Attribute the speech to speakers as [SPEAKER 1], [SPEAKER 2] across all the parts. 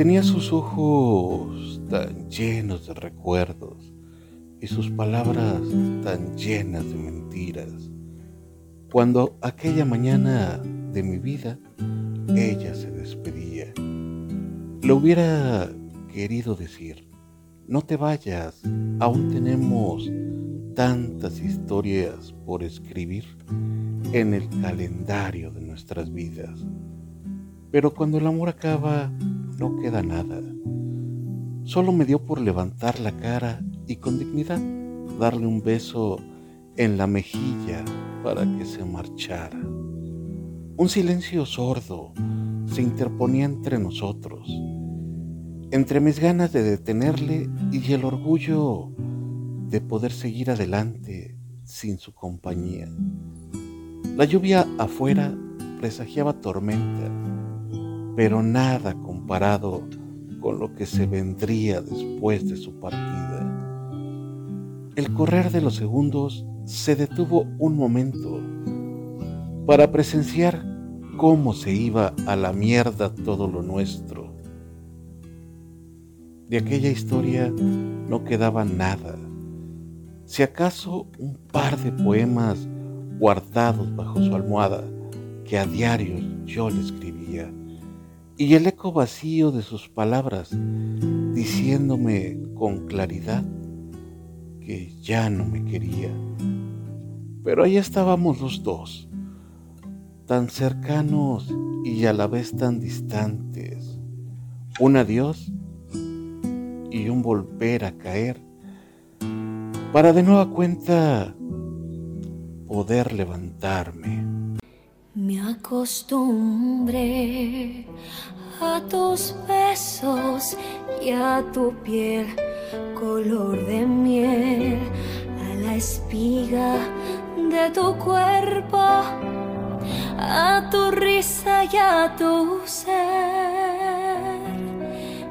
[SPEAKER 1] Tenía sus ojos tan llenos de recuerdos y sus palabras tan llenas de mentiras. Cuando aquella mañana de mi vida ella se despedía, le hubiera querido decir, no te vayas, aún tenemos tantas historias por escribir en el calendario de nuestras vidas. Pero cuando el amor acaba, no queda nada. Solo me dio por levantar la cara y con dignidad darle un beso en la mejilla para que se marchara. Un silencio sordo se interponía entre nosotros, entre mis ganas de detenerle y el orgullo de poder seguir adelante sin su compañía. La lluvia afuera presagiaba tormenta, pero nada comparado con lo que se vendría después de su partida. El correr de los segundos se detuvo un momento para presenciar cómo se iba a la mierda todo lo nuestro. De aquella historia no quedaba nada, si acaso un par de poemas guardados bajo su almohada que a diario yo le escribía, y el eco vacío de sus palabras diciéndome con claridad que ya no me quería. Pero ahí estábamos los dos, tan cercanos y a la vez tan distantes. Un adiós y un volver a caer para de nueva cuenta poder levantarme.
[SPEAKER 2] Me acostumbré a tus besos y a tu piel color de miel, a la espiga de tu cuerpo, a tu risa y a tu ser.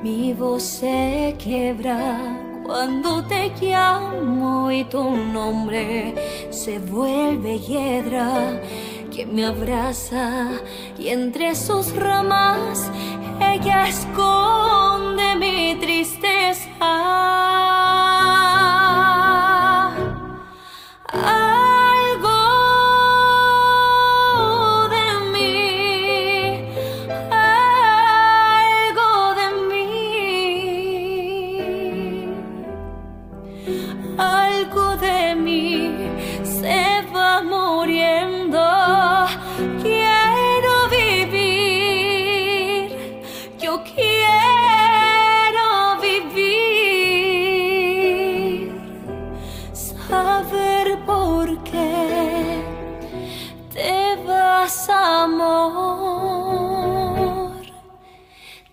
[SPEAKER 2] Mi voz se quiebra cuando te llamo y tu nombre se vuelve hiedra que me abraza y entre sus ramas ella esconde mi tristeza.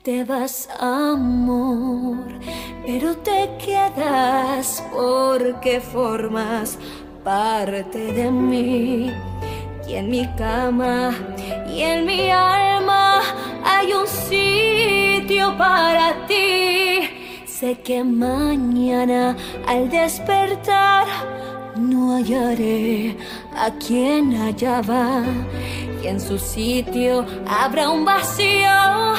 [SPEAKER 2] Te vas, amor, pero te quedas porque formas parte de mí. Y en mi cama y en mi alma hay un sitio para ti. Sé que mañana al despertar no hallaré a quien allá va y en su sitio habrá un vacío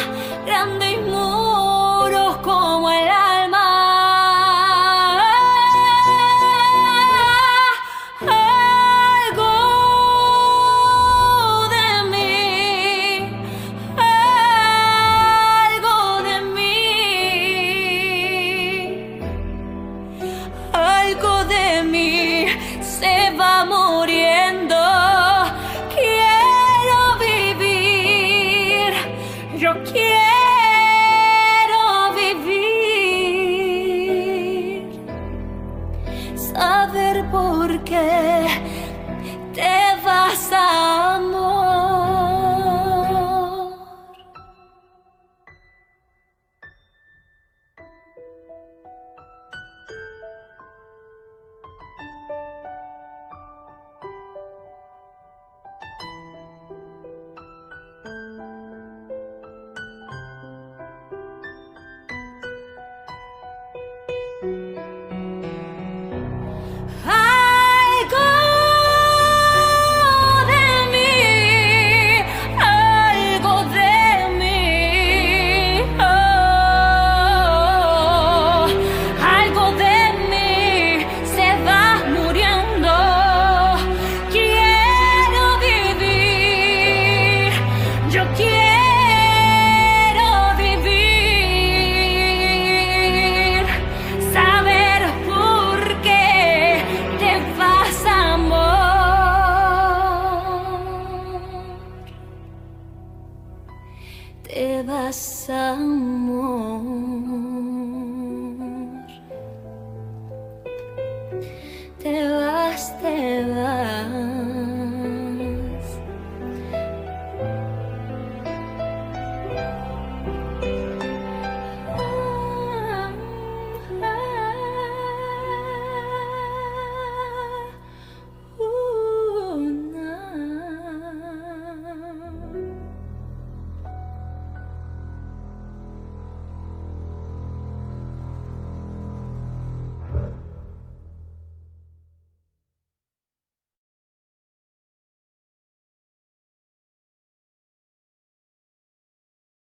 [SPEAKER 2] grande y muros como el amor. te vas amor.